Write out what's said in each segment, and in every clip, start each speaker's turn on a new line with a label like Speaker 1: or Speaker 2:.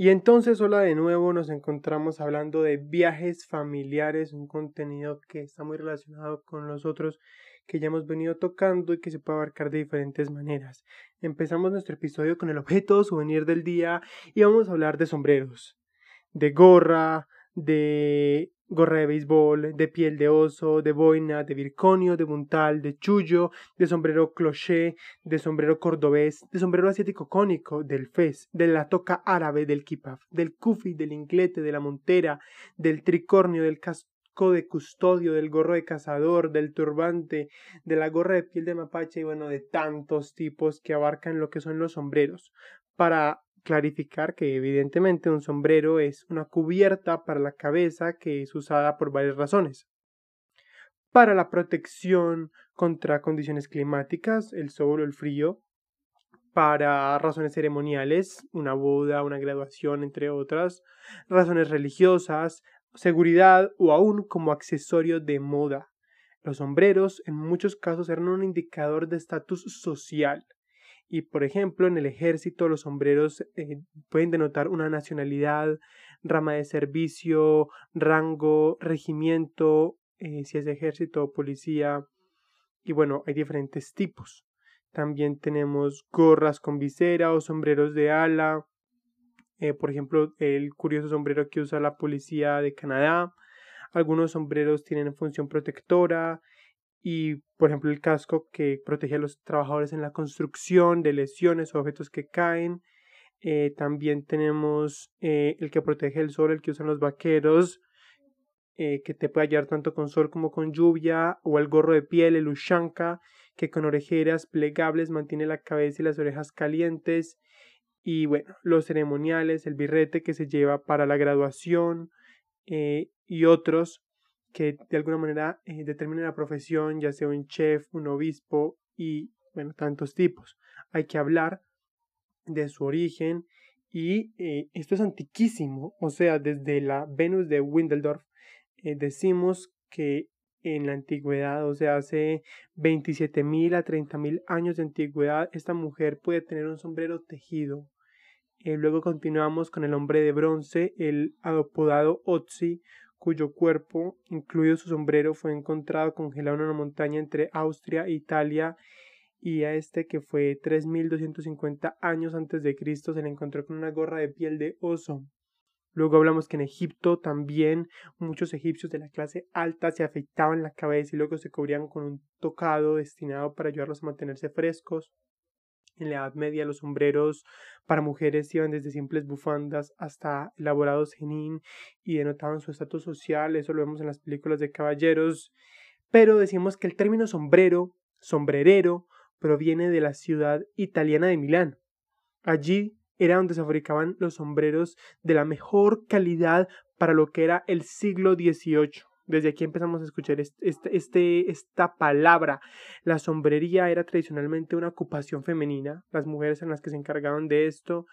Speaker 1: Y entonces, hola de nuevo, nos encontramos hablando de viajes familiares, un contenido que está muy relacionado con los otros que ya hemos venido tocando y que se puede abarcar de diferentes maneras. Empezamos nuestro episodio con el objeto souvenir del día y vamos a hablar de sombreros, de gorra, de gorra de béisbol, de piel de oso, de boina, de virconio, de buntal, de chullo, de sombrero cloché, de sombrero cordobés, de sombrero asiático cónico, del fez, de la toca árabe, del kipaf, del kufi, del inglete, de la montera, del tricornio, del casco de custodio, del gorro de cazador, del turbante, de la gorra de piel de mapache y bueno, de tantos tipos que abarcan lo que son los sombreros. Para clarificar que evidentemente un sombrero es una cubierta para la cabeza que es usada por varias razones. Para la protección contra condiciones climáticas, el sol o el frío, para razones ceremoniales, una boda, una graduación, entre otras, razones religiosas, seguridad o aún como accesorio de moda. Los sombreros en muchos casos eran un indicador de estatus social y por ejemplo, en el ejército los sombreros eh, pueden denotar una nacionalidad, rama de servicio, rango, regimiento, eh, si es ejército o policía. Y bueno, hay diferentes tipos. También tenemos gorras con visera o sombreros de ala. Eh, por ejemplo, el curioso sombrero que usa la policía de Canadá. Algunos sombreros tienen función protectora y, por ejemplo, el casco que protege a los trabajadores en la construcción de lesiones o objetos que caen. Eh, también tenemos eh, el que protege el sol, el que usan los vaqueros, eh, que te puede ayudar tanto con sol como con lluvia, o el gorro de piel, el ushanka, que con orejeras plegables mantiene la cabeza y las orejas calientes. Y bueno, los ceremoniales, el birrete que se lleva para la graduación y otros que de alguna manera eh, determinen la profesión, ya sea un chef, un obispo y, bueno, tantos tipos. Hay que hablar de su origen y eh, esto es antiquísimo, o sea, desde la Venus de Windeldorf eh, decimos que en la antigüedad, o sea, hace 27.000 a 30.000 años de antigüedad, esta mujer puede tener un sombrero tejido. luego continuamos con el hombre de bronce, el apodado Otzi, cuyo cuerpo, incluido su sombrero, fue encontrado congelado en una montaña entre Austria e Italia y a este que fue 3250 años antes de Cristo se le encontró con una gorra de piel de oso. Luego hablamos que en Egipto también muchos egipcios de la clase alta se afeitaban la cabeza y luego se cubrían con un tocado destinado para ayudarlos a mantenerse frescos. En la Edad Media los sombreros para mujeres iban desde simples bufandas hasta elaborados genín y denotaban su estatus social, eso lo vemos en las películas de caballeros, pero decimos que el término sombrero, sombrerero, proviene de la ciudad italiana de Milán. Allí era donde se fabricaban los sombreros de la mejor calidad para lo que era el siglo XVIII. Desde aquí empezamos a escuchar este, este, esta palabra. La sombrería era tradicionalmente una ocupación femenina. Las mujeres eran las que se encargaban de esto.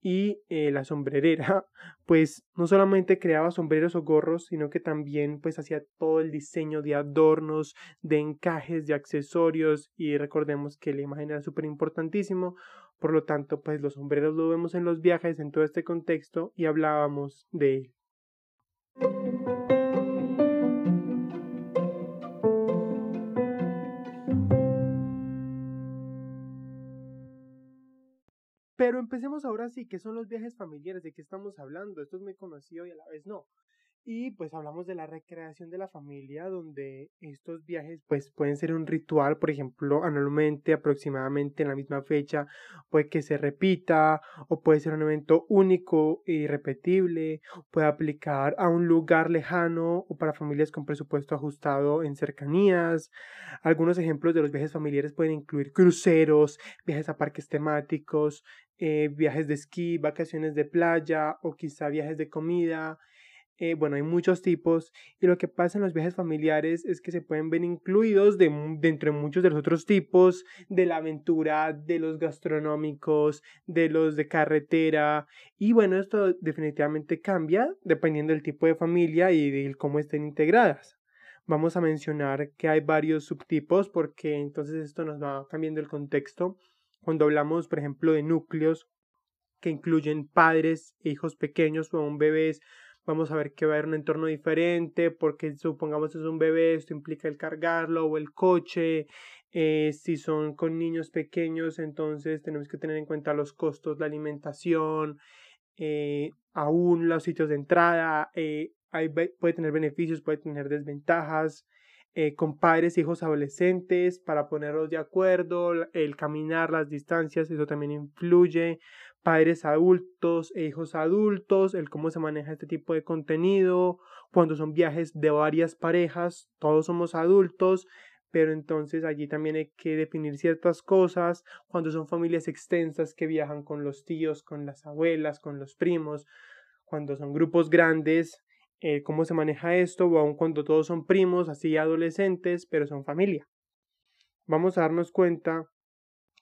Speaker 1: Y eh, la sombrerera, pues no solamente creaba sombreros o gorros, sino que también pues hacía todo el diseño de adornos, de encajes, de accesorios. Y recordemos que la imagen era súper importantísimo. Por lo tanto, pues los sombreros lo vemos en los viajes, en todo este contexto, y hablábamos de él. Empecemos ahora sí, ¿qué son los viajes familiares? ¿De qué estamos hablando? Esto es muy conocido y a la vez no. Y pues hablamos de la recreación de la familia, donde estos viajes pues pueden ser un ritual, por ejemplo, anualmente, aproximadamente en la misma fecha, puede que se repita, o puede ser un evento único y repetible, puede aplicar a un lugar lejano o para familias con presupuesto ajustado en cercanías. Algunos ejemplos de los viajes familiares pueden incluir cruceros, viajes a parques temáticos, eh, viajes de esquí, vacaciones de playa o quizá viajes de comida eh, bueno, hay muchos tipos y lo que pasa en los viajes familiares es que se pueden ver incluidos de, de muchos de los otros tipos, de la aventura, de los gastronómicos, de los de carretera y bueno, esto definitivamente cambia dependiendo del tipo de familia y de cómo estén integradas. Vamos a mencionar que hay varios subtipos porque entonces esto nos va cambiando el contexto. Cuando hablamos, por ejemplo, de núcleos que incluyen padres e hijos pequeños o un bebés vamos a ver que va a haber un entorno diferente, porque supongamos es un bebé, esto implica el cargarlo o el coche, eh, si son con niños pequeños, entonces tenemos que tener en cuenta los costos, la alimentación, eh, aún los sitios de entrada, eh, puede tener beneficios, puede tener desventajas, con padres, hijos, adolescentes, para ponerlos de acuerdo, el caminar, las distancias, eso también influye, padres adultos e hijos adultos, el cómo se maneja este tipo de contenido, cuando son viajes de varias parejas, todos somos adultos, pero entonces allí también hay que definir ciertas cosas, cuando son familias extensas que viajan con los tíos, con las abuelas, con los primos, cuando son grupos grandes, eh, cómo se maneja esto, o aun cuando todos son primos, así adolescentes, pero son familia. Vamos a darnos cuenta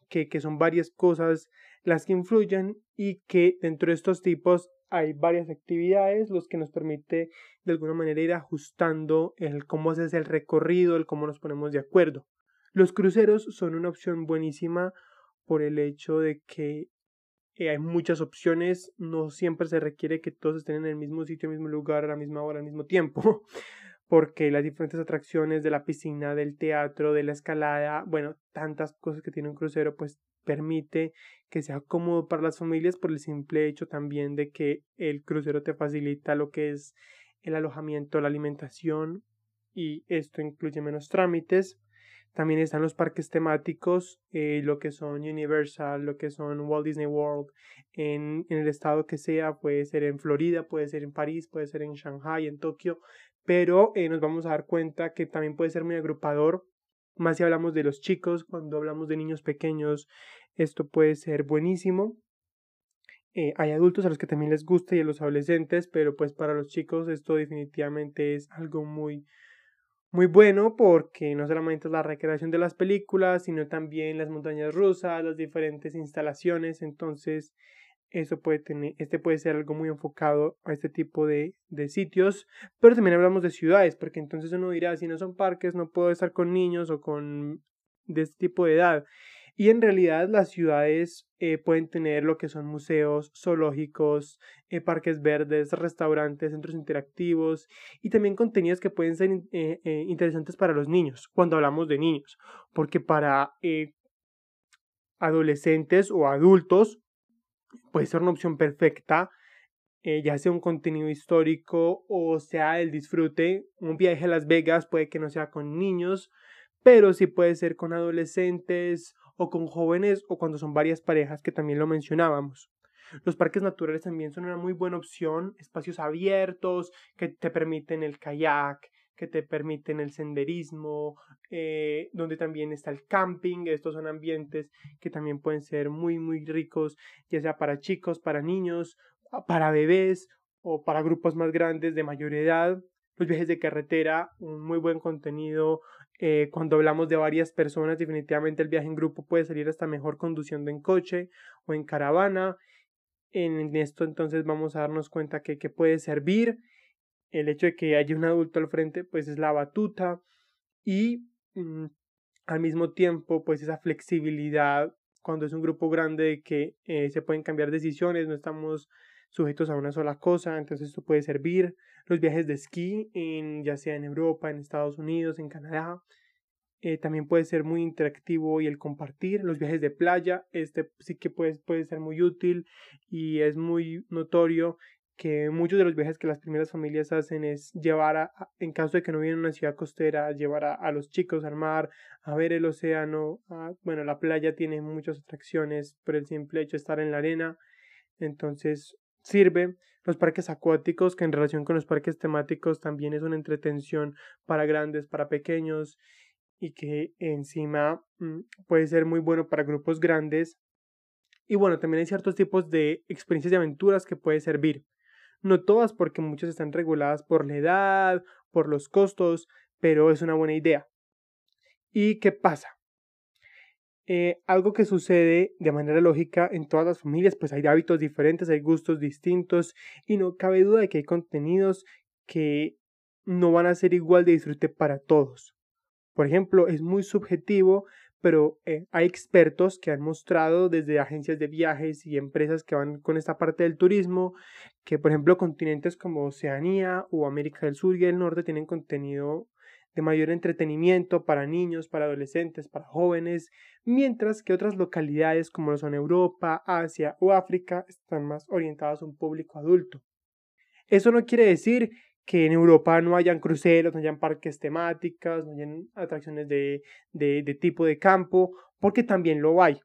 Speaker 1: que, que son varias cosas las que influyen y que dentro de estos tipos hay varias actividades, los que nos permite de alguna manera ir ajustando el cómo haces el recorrido, el cómo nos ponemos de acuerdo. Los cruceros son una opción buenísima por el hecho de que eh, hay muchas opciones, no siempre se requiere que todos estén en el mismo sitio, el mismo lugar, a la misma hora, al mismo tiempo, porque las diferentes atracciones de la piscina, del teatro, de la escalada, bueno, tantas cosas que tiene un crucero, pues permite que sea cómodo para las familias por el simple hecho también de que el crucero te facilita lo que es el alojamiento, la alimentación y esto incluye menos trámites. También están los parques temáticos, eh, lo que son Universal, lo que son Walt Disney World, en, en, el estado que sea, puede ser en Florida, puede ser en París, puede ser en Shanghai, en Tokio, pero eh, nos vamos a dar cuenta que también puede ser muy agrupador más si hablamos de los chicos, cuando hablamos de niños pequeños, esto puede ser buenísimo. Eh, hay adultos a los que también les gusta y a los adolescentes, pero pues para los chicos esto definitivamente es algo muy, muy bueno porque no solamente es la recreación de las películas, sino también las montañas rusas, las diferentes instalaciones, entonces eso puede tener, este puede ser algo muy enfocado a este tipo de, de, sitios, pero también hablamos de ciudades, porque entonces uno dirá, si no son parques, no puedo estar con niños o con de este tipo de edad. Y en realidad las ciudades eh, pueden tener lo que son museos, zoológicos, eh, parques verdes, restaurantes, centros interactivos y también contenidos que pueden ser eh, interesantes para los niños, cuando hablamos de niños, porque para adolescentes o adultos puede ser una opción perfecta, ya sea un contenido histórico o sea el disfrute. Un viaje a Las Vegas puede que no sea con niños, pero sí puede ser con adolescentes o con jóvenes o cuando son varias parejas que también lo mencionábamos. Los parques naturales también son una muy buena opción, espacios abiertos que te permiten el kayak, que te permiten el senderismo, eh, donde también está el camping. Estos son ambientes que también pueden ser muy, muy ricos, ya sea para chicos, para niños, para bebés o para grupos más grandes de mayor edad. Los viajes de carretera, un muy buen contenido. Eh, cuando hablamos de varias personas, definitivamente el viaje en grupo puede salir hasta mejor conduciendo en coche o en caravana. En esto entonces vamos a darnos cuenta que, que puede servir el hecho de que haya un adulto al frente, pues es la batuta y mm, al mismo tiempo, pues esa flexibilidad cuando es un grupo grande de que eh, se pueden cambiar decisiones, no estamos sujetos a una sola cosa, entonces esto puede servir. Los viajes de esquí, en, ya sea en Europa, en Estados Unidos, en Canadá, eh, también puede ser muy interactivo y el compartir. Los viajes de playa, este sí que puede, puede ser muy útil y es muy notorio que muchos de los viajes que las primeras familias hacen es llevar, a, en caso de que no vienen a una ciudad costera, llevar a, los chicos al mar, a ver el océano. bueno, la playa tiene muchas atracciones por el simple hecho de estar en la arena. Entonces sirve. Los parques acuáticos, que en relación con los parques temáticos también es una entretención para grandes, para pequeños y que encima mm, puede ser muy bueno para grupos grandes. Y bueno, también hay ciertos tipos de experiencias de aventuras que puede servir. No todas porque muchas están reguladas por la edad, por los costos, pero es una buena idea. ¿Y qué pasa? Eh, algo que sucede de manera lógica en todas las familias, pues hay hábitos diferentes, hay gustos distintos y no cabe duda de que hay contenidos que no van a ser igual de disfrute para todos. Por ejemplo, es muy subjetivo, pero eh, hay expertos que han mostrado desde agencias de viajes y empresas que van con esta parte del turismo, que por ejemplo continentes como Oceanía o América del Sur y el Norte tienen contenido de mayor entretenimiento para niños, para adolescentes, para jóvenes, mientras que otras localidades como lo son Europa, Asia o África están más orientadas a un público adulto. Eso no quiere decir que en Europa no hayan cruceros, no hayan parques temáticos, no hayan atracciones de, de, tipo de campo, porque también lo hay.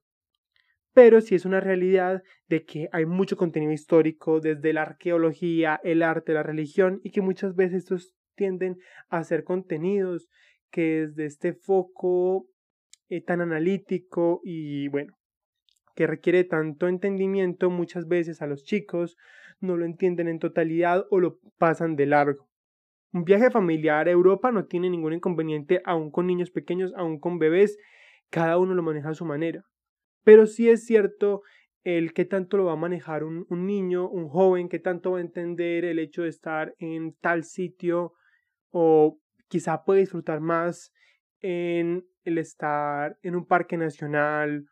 Speaker 1: Pero sí es una realidad de que hay mucho contenido histórico desde la arqueología, el arte, la religión, y que muchas veces estos tienden a hacer contenidos que desde este foco eh, tan analítico y bueno, que requiere tanto entendimiento muchas veces a los chicos no lo entienden en totalidad o lo pasan de largo. Un viaje familiar a Europa no tiene ningún inconveniente aún con niños pequeños, aún con bebés, cada uno lo maneja a su manera. Pero sí es cierto el qué tanto lo va a manejar un, un niño, un joven, qué tanto va a entender el hecho de estar en tal sitio o quizá puede disfrutar más en el estar en un parque nacional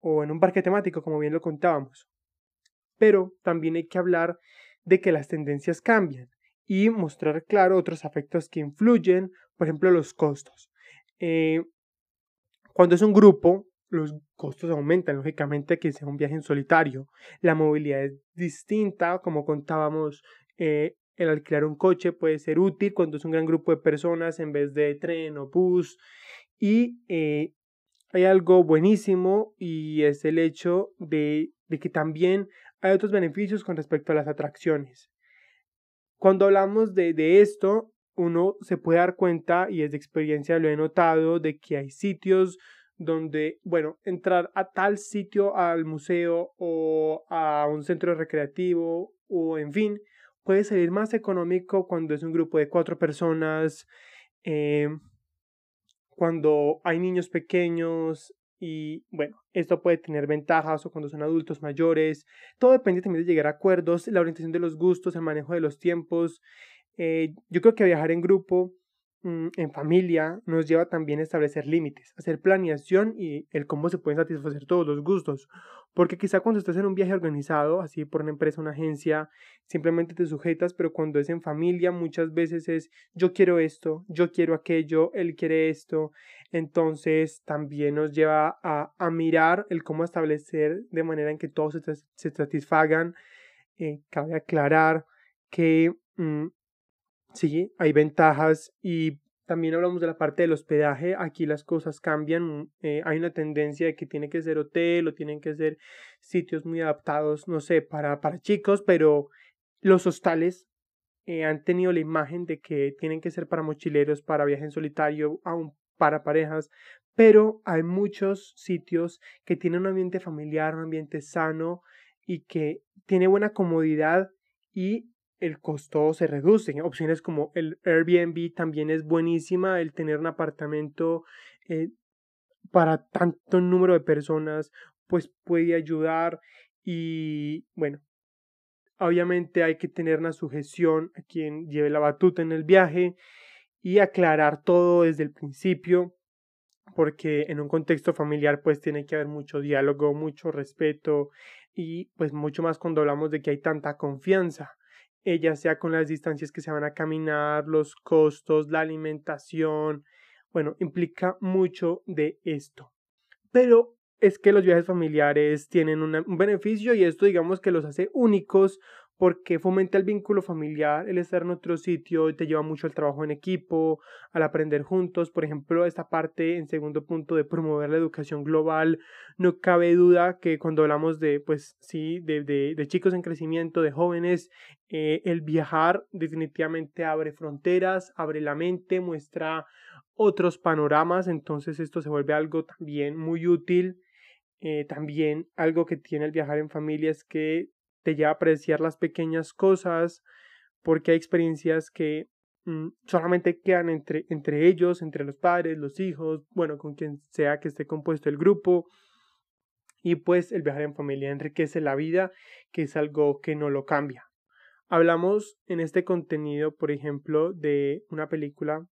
Speaker 1: o en un parque temático, como bien lo contábamos. Pero también hay que hablar de que las tendencias cambian y mostrar claro otros afectos que influyen, por ejemplo, los costos. Eh, cuando es un grupo, los costos aumentan, lógicamente, que sea un viaje en solitario. La movilidad es distinta, como contábamos, eh, el alquilar un coche puede ser útil cuando es un gran grupo de personas en vez de tren o bus. Y eh, hay algo buenísimo y es el hecho de, de que también hay otros beneficios con respecto a las atracciones. Cuando hablamos de, de esto, uno se puede dar cuenta, y es de experiencia lo he notado, de que hay sitios donde, bueno, entrar a tal sitio, al museo o a un centro recreativo o en fin, puede salir más económico cuando es un grupo de cuatro personas, eh, cuando hay niños pequeños y bueno, esto puede tener ventajas o cuando son adultos mayores. Todo depende también de llegar a acuerdos, la orientación de los gustos, el manejo de los tiempos. Eh, yo creo que viajar en grupo en familia nos lleva también a establecer límites, hacer planeación y el cómo se pueden satisfacer todos los gustos. Porque quizá cuando estás en un viaje organizado, así por una empresa, una agencia, simplemente te sujetas, pero cuando es en familia muchas veces es yo quiero esto, yo quiero aquello, él quiere esto. Entonces también nos lleva a, a mirar el cómo establecer de manera en que todos se, satisfagan. Eh, cabe aclarar que mm, Sí, hay ventajas y también hablamos de la parte del hospedaje. Aquí las cosas cambian. Eh, hay una tendencia de que tiene que ser hotel o tienen que ser sitios muy adaptados, no sé, para, para chicos, pero los hostales eh, han tenido la imagen de que tienen que ser para mochileros, para viaje en solitario, aún para parejas, pero hay muchos sitios que tienen un ambiente familiar, un ambiente sano y que tiene buena comodidad y el costo se reduce. Opciones como el Airbnb también es buenísima, el tener un apartamento eh, para tanto número de personas, pues puede ayudar y bueno, obviamente hay que tener una sujeción a quien lleve la batuta en el viaje y aclarar todo desde el principio porque en un contexto familiar pues tiene que haber mucho diálogo, mucho respeto y pues mucho más cuando hablamos de que hay tanta confianza ella sea con las distancias que se van a caminar, los costos, la alimentación, bueno, implica mucho de esto. Pero es que los viajes familiares tienen un beneficio y esto digamos que los hace únicos porque fomenta el vínculo familiar, el estar en otro sitio te lleva mucho al trabajo en equipo, al aprender juntos. Por ejemplo, esta parte en segundo punto de promover la educación global, no cabe duda que cuando hablamos de, pues sí, de, de, chicos en crecimiento, de jóvenes, eh, el viajar definitivamente abre fronteras, abre la mente, muestra otros panoramas, entonces esto se vuelve algo también muy útil. Eh, también algo que tiene el viajar en familia es que te lleva a apreciar las pequeñas cosas, porque hay experiencias que mm, solamente quedan entre, entre ellos, entre los padres, los hijos, bueno, con quien sea que esté compuesto el grupo. Y pues el viajar en familia enriquece la vida, que es algo que no lo cambia. Hablamos en este contenido, por ejemplo, de una película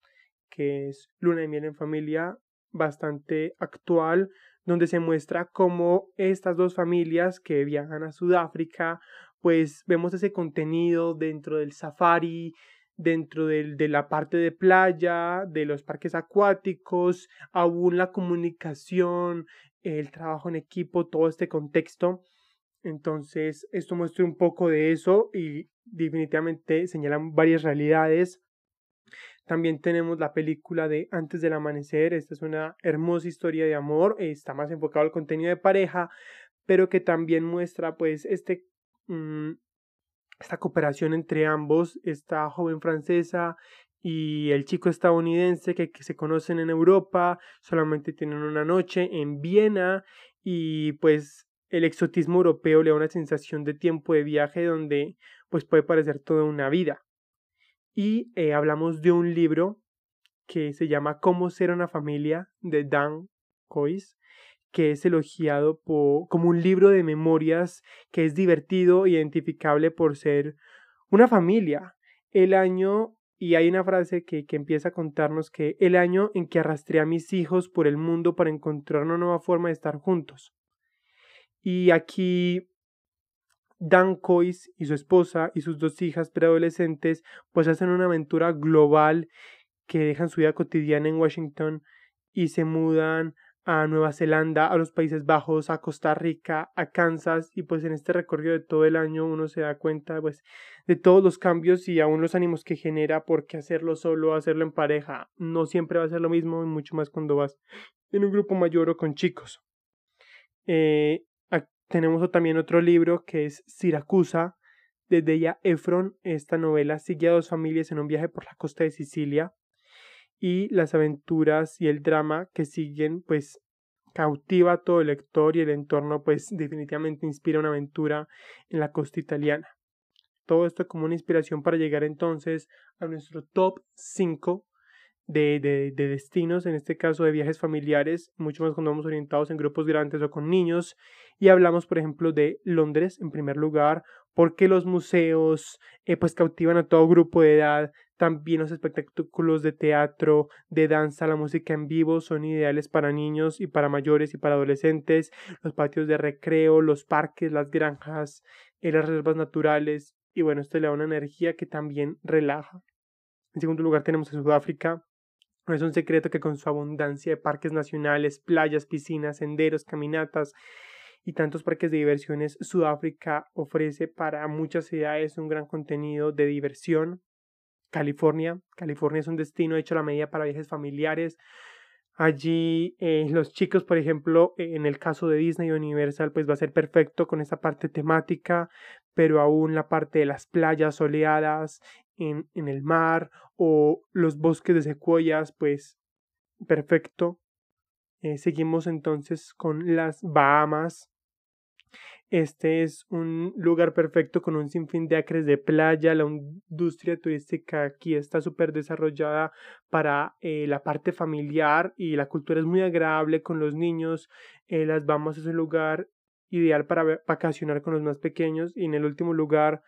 Speaker 1: que es Luna de Miel en Familia, bastante actual, donde se muestra cómo estas dos familias que viajan a Sudáfrica, pues vemos ese contenido dentro del safari, dentro de la parte de playa, de los parques acuáticos, aún la comunicación, el trabajo en equipo, todo este contexto. Entonces, esto muestra un poco de eso y definitivamente señalan varias realidades también tenemos la película de Antes del Amanecer. Esta es una hermosa historia de amor. Está más enfocado al contenido de pareja, pero que también muestra pues este, mm, esta cooperación entre ambos, esta joven francesa y el chico estadounidense que, que se conocen en Europa, solamente tienen una noche en Viena y pues el exotismo europeo le da una sensación de tiempo de viaje donde pues puede parecer toda una vida y eh, hablamos de un libro que se llama Cómo ser una familia de Dan Cois, que es elogiado como un libro de memorias que es divertido, identificable por ser una familia. El año, y hay una frase que, que empieza a contarnos que el año en que arrastré a mis hijos por el mundo para encontrar una nueva forma de estar juntos. Y aquí Dan Cois y su esposa y sus dos hijas preadolescentes pues hacen una aventura global que dejan su vida cotidiana en Washington y se mudan a Nueva Zelanda, a los Países Bajos, a Costa Rica, a Kansas y pues en este recorrido de todo el año uno se da cuenta pues de todos los cambios y aún los ánimos que genera porque hacerlo solo, hacerlo en pareja no siempre va a ser lo mismo y mucho más cuando vas en un grupo mayor o con chicos. Eh, tenemos también otro libro que es Siracusa, de Deya Efron. Esta novela sigue a dos familias en un viaje por la costa de Sicilia y las aventuras y el drama que siguen pues cautiva a todo el lector y el entorno pues definitivamente inspira una aventura en la costa italiana. Todo esto como una inspiración para llegar entonces a nuestro top 5 de, de, de, destinos, en este caso de viajes familiares, mucho más cuando vamos orientados en grupos grandes o con niños. Y hablamos, por ejemplo, de Londres en primer lugar, porque los museos eh, pues cautivan a todo grupo de edad. También los espectáculos de teatro, de danza, la música en vivo son ideales para niños y para mayores y para adolescentes. Los patios de recreo, los parques, las granjas, eh, las reservas naturales. Y bueno, esto le da una energía que también relaja. En segundo lugar tenemos a Sudáfrica, no es un secreto que con su abundancia de parques nacionales, playas, piscinas, senderos, caminatas y tantos parques de diversiones, Sudáfrica ofrece para muchas ciudades un gran contenido de diversión. California, California es un destino hecho a la medida para viajes familiares. Allí eh, los chicos, por ejemplo, en el caso de Disney Universal, pues va a ser perfecto con esa parte temática, pero aún la parte de las playas soleadas, en, en el mar o los bosques de secuoyas, pues perfecto. Eh, seguimos entonces con las Bahamas. Este es un lugar perfecto con un sinfín de acres de playa. La industria turística aquí está súper desarrollada para eh, la parte familiar y la cultura es muy agradable con los niños. Eh, las Bahamas es un lugar ideal para vacacionar con los más pequeños. Y en el último lugar,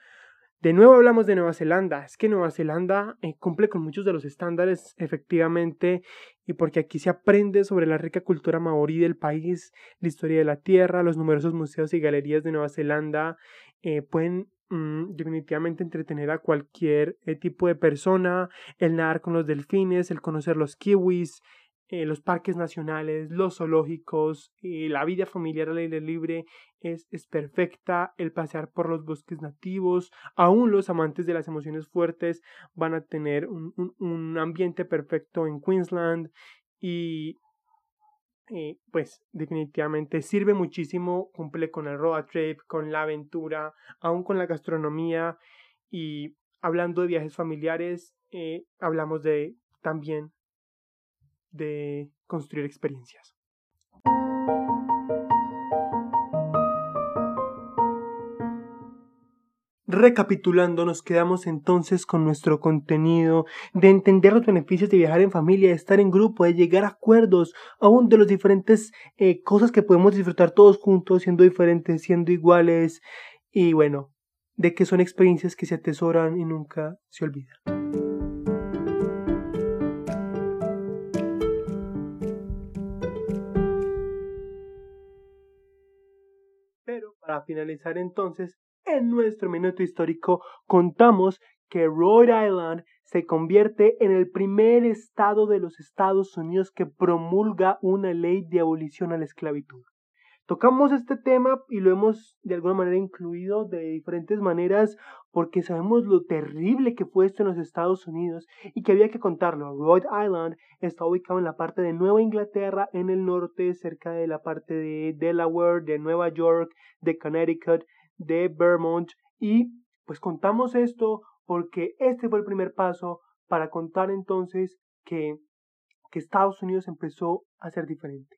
Speaker 1: de nuevo hablamos de Nueva Zelanda. Es que Nueva Zelanda eh, cumple con muchos de los estándares efectivamente y porque aquí se aprende sobre la rica cultura maorí del país, la historia de la tierra, los numerosos museos y galerías de Nueva Zelanda eh, pueden mm, definitivamente entretener a cualquier eh, tipo de persona, el nadar con los delfines, el conocer los kiwis, eh, los parques nacionales, los zoológicos, eh, la vida familiar al aire libre es, es, perfecta, el pasear por los bosques nativos, aún los amantes de las emociones fuertes van a tener un, un, ambiente perfecto en Queensland y eh, pues definitivamente sirve muchísimo, cumple con el road trip, con la aventura, aún con la gastronomía y hablando de viajes familiares, hablamos de también de construir experiencias. Recapitulando, nos quedamos entonces con nuestro contenido, de entender los beneficios de viajar en familia, de estar en grupo, de llegar a acuerdos, aún de las diferentes eh, cosas que podemos disfrutar todos juntos, siendo diferentes, siendo iguales, y bueno, de que son experiencias que se atesoran y nunca se olvidan. Para finalizar entonces, en nuestro minuto histórico contamos que Rhode Island se convierte en el primer estado de los Estados Unidos que promulga una ley de abolición a la esclavitud. Tocamos este tema y lo hemos de alguna manera incluido de diferentes maneras porque sabemos lo terrible que fue esto en los Estados Unidos y que había que contarlo. Rhode Island está ubicado en la parte de Nueva Inglaterra, en el norte, cerca de la parte de Delaware, de Nueva York, de Connecticut, de Vermont y pues contamos esto porque este fue el primer paso para contar entonces que, que Estados Unidos empezó a ser diferente.